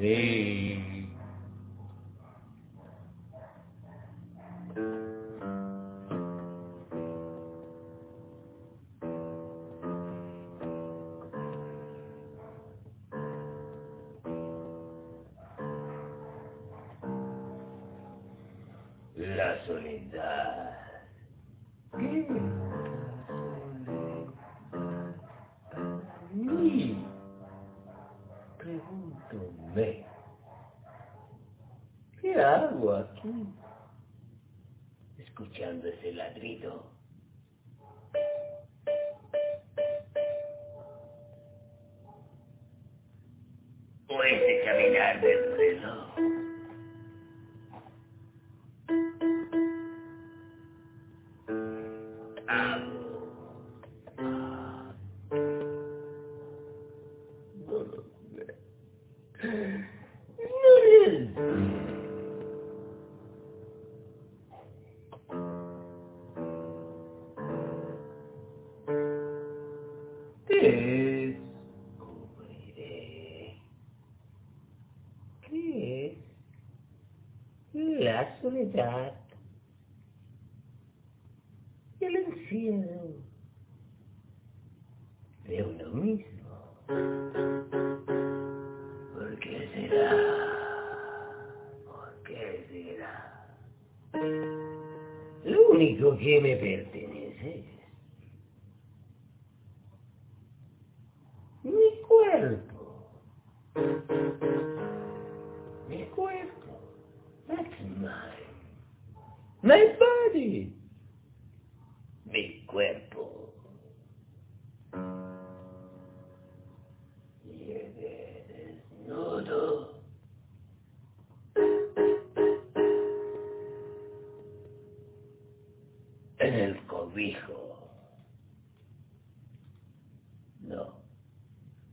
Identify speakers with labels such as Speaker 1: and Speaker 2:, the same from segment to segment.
Speaker 1: They La soledad. ¿Qué? Sí. Pregúntome. ¿Qué hago aquí? Escuchando ese ladrido. O ese caminar del reloj. Descubriré qué es la soledad el encierro de uno mismo. ¿Por qué será? ¿Por qué será? Lo único que me pertenece es mi cuerpo. Mi cuerpo. That's mine. My body. Mi cuerpo. En el cobijo. No.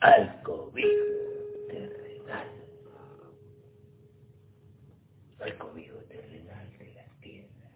Speaker 1: Al cobijo terrenal. Al cobijo terrenal de la tierra.